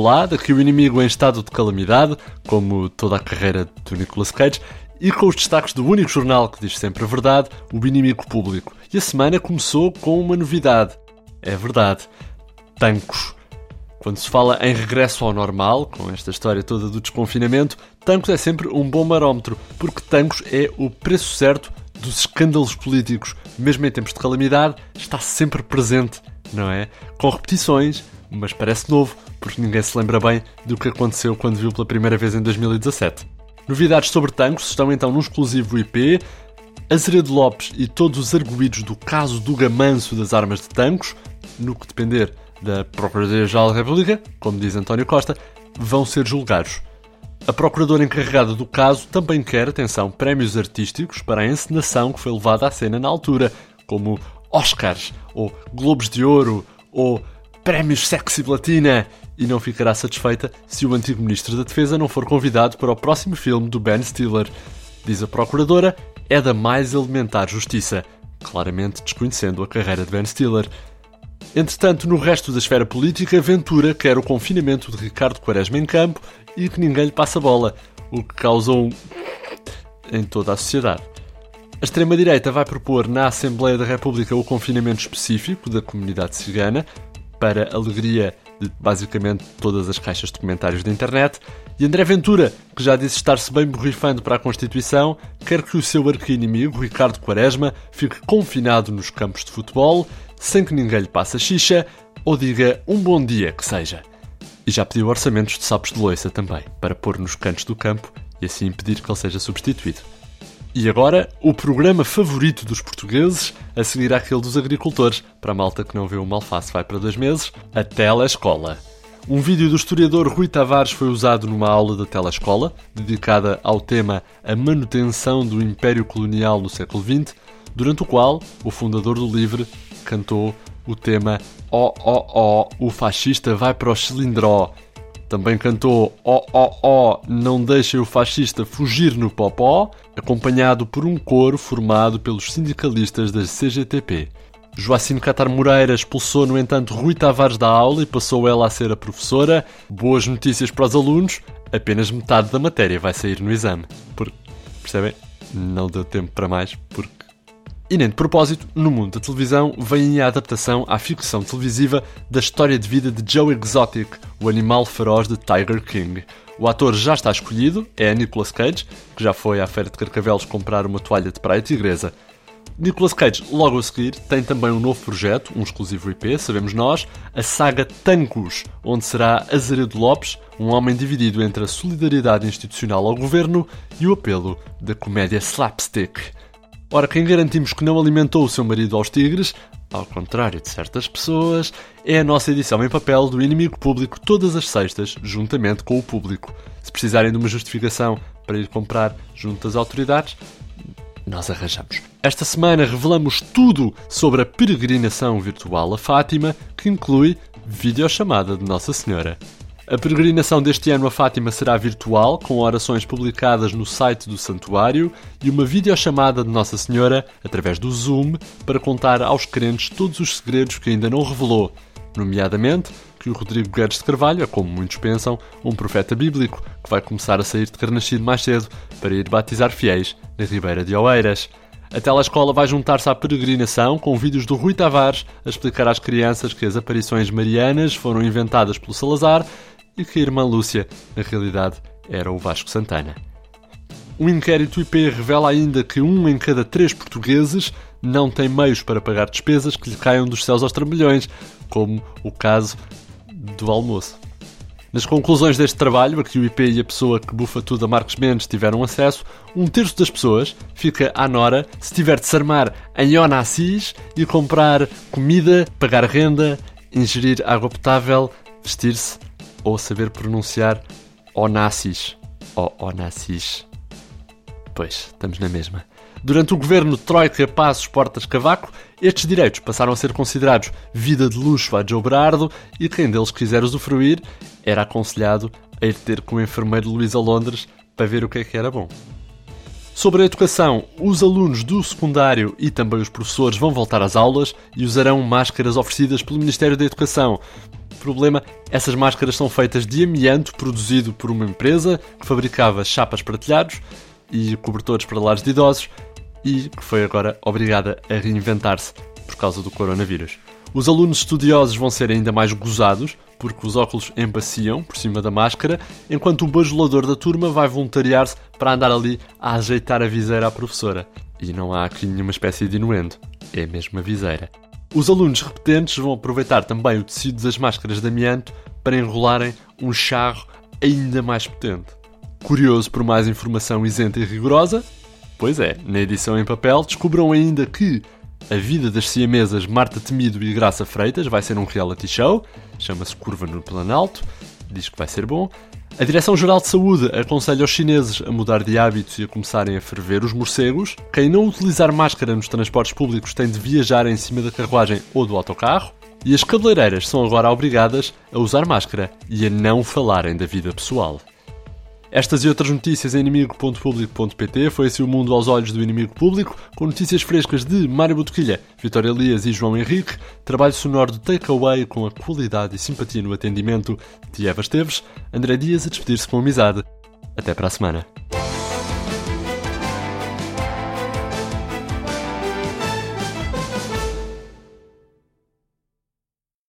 Olá, daqui o inimigo em estado de calamidade, como toda a carreira do Nicolas Cage, e com os destaques do único jornal que diz sempre a verdade, o Inimigo Público. E a semana começou com uma novidade. É verdade. Tancos. Quando se fala em regresso ao normal, com esta história toda do desconfinamento, Tancos é sempre um bom barómetro, porque Tancos é o preço certo dos escândalos políticos. Mesmo em tempos de calamidade, está sempre presente, não é? Com repetições, mas parece novo, porque ninguém se lembra bem do que aconteceu quando viu pela primeira vez em 2017. Novidades sobre Tancos estão então no exclusivo IP, Azeredo Lopes e todos os arguídos do caso do gamanço das armas de Tancos, no que depender da Procuradoria-Geral da República, como diz António Costa, vão ser julgados. A procuradora encarregada do caso também quer, atenção, prémios artísticos para a encenação que foi levada à cena na altura, como Oscars, ou Globos de Ouro, ou Prémios Sexy Platina, e não ficará satisfeita se o antigo Ministro da Defesa não for convidado para o próximo filme do Ben Stiller. Diz a procuradora, é da mais elementar justiça, claramente desconhecendo a carreira de Ben Stiller. Entretanto, no resto da esfera política, Ventura quer o confinamento de Ricardo Quaresma em campo e que ninguém lhe passa bola, o que causou um... em toda a sociedade. A extrema-direita vai propor na Assembleia da República o confinamento específico da comunidade cigana, para alegria de basicamente todas as caixas de comentários da internet. E André Ventura, que já disse estar-se bem borrifando para a Constituição, quer que o seu arqui-inimigo, Ricardo Quaresma, fique confinado nos campos de futebol, sem que ninguém lhe passe a xixa ou diga um bom dia que seja. E já pediu orçamentos de sapos de loiça também, para pôr nos cantos do campo e assim impedir que ele seja substituído. E agora, o programa favorito dos portugueses, a seguir àquele dos agricultores. Para a malta que não vê uma alface vai para dois meses, a telescola. Um vídeo do historiador Rui Tavares foi usado numa aula da telescola, dedicada ao tema A Manutenção do Império Colonial no século XX, durante o qual o fundador do Livre cantou o tema Oh, oh, oh, o fascista vai para o cilindró. Também cantou Oh, oh, oh, não deixem o fascista fugir no popó, acompanhado por um coro formado pelos sindicalistas da CGTP. Joacim Catar Moreira expulsou, no entanto, Rui Tavares da aula e passou ela a ser a professora. Boas notícias para os alunos, apenas metade da matéria vai sair no exame. Porque, percebem? Não deu tempo para mais, porque e nem de propósito, no mundo da televisão vem a adaptação à ficção televisiva da história de vida de Joe Exotic, o animal feroz de Tiger King. O ator já está escolhido, é Nicolas Cage, que já foi à feira de Carcavelos comprar uma toalha de praia tigresa. Nicolas Cage, logo a seguir, tem também um novo projeto, um exclusivo IP, sabemos nós, a saga Tancos, onde será Azaredo Lopes, um homem dividido entre a solidariedade institucional ao governo e o apelo da comédia slapstick. Ora, quem garantimos que não alimentou o seu marido aos tigres, ao contrário de certas pessoas, é a nossa edição em papel do Inimigo Público todas as sextas, juntamente com o público. Se precisarem de uma justificação para ir comprar junto às autoridades, nós arranjamos. Esta semana revelamos tudo sobre a peregrinação virtual a Fátima, que inclui videochamada de Nossa Senhora. A peregrinação deste ano a Fátima será virtual, com orações publicadas no site do santuário e uma videochamada de Nossa Senhora, através do Zoom, para contar aos crentes todos os segredos que ainda não revelou, nomeadamente que o Rodrigo Guedes de Carvalho é, como muitos pensam, um profeta bíblico que vai começar a sair de Carnascido mais cedo para ir batizar fiéis na Ribeira de Oeiras. A telescola vai juntar-se à peregrinação com vídeos do Rui Tavares a explicar às crianças que as aparições marianas foram inventadas pelo Salazar e que a irmã Lúcia, na realidade, era o Vasco Santana. Um inquérito IP revela ainda que um em cada três portugueses não tem meios para pagar despesas que lhe caiam dos céus aos trambolhões, como o caso do almoço. Nas conclusões deste trabalho, a que o IP e a pessoa que bufa tudo a Marcos Mendes tiveram acesso, um terço das pessoas fica à nora se tiver de se armar em Onassis e comprar comida, pagar renda, ingerir água potável, vestir-se ou saber pronunciar Onassis ou Onassis. Pois, estamos na mesma. Durante o governo Troika Passos Portas Cavaco, estes direitos passaram a ser considerados vida de luxo a Joe Berardo e quem deles quiser usufruir era aconselhado a ir ter com o enfermeiro Luísa Londres para ver o que é que era bom. Sobre a educação, os alunos do secundário e também os professores vão voltar às aulas e usarão máscaras oferecidas pelo Ministério da Educação. Problema: essas máscaras são feitas de amianto produzido por uma empresa que fabricava chapas para telhados e cobertores para lares de idosos e que foi agora obrigada a reinventar-se por causa do coronavírus. Os alunos estudiosos vão ser ainda mais gozados, porque os óculos embaciam por cima da máscara, enquanto o bajulador da turma vai voluntariar-se para andar ali a ajeitar a viseira à professora. E não há aqui nenhuma espécie de inuendo, é mesmo a viseira. Os alunos repetentes vão aproveitar também o tecido das máscaras de amianto para enrolarem um charro ainda mais potente. Curioso por mais informação isenta e rigorosa? Pois é, na edição em papel descobram ainda que a vida das siamesas Marta Temido e Graça Freitas vai ser um reality show, chama-se Curva no Planalto, diz que vai ser bom. A Direção-Geral de Saúde aconselha os chineses a mudar de hábitos e a começarem a ferver os morcegos. Quem não utilizar máscara nos transportes públicos tem de viajar em cima da carruagem ou do autocarro. E as cabeleireiras são agora obrigadas a usar máscara e a não falarem da vida pessoal. Estas e outras notícias em inimigo.público.pt foi assim o mundo aos olhos do inimigo público, com notícias frescas de Mário Botequilha, Vitória Elias e João Henrique, trabalho sonoro de Takeaway com a qualidade e simpatia no atendimento de Eva Esteves, André Dias a despedir-se com amizade. Até para a semana.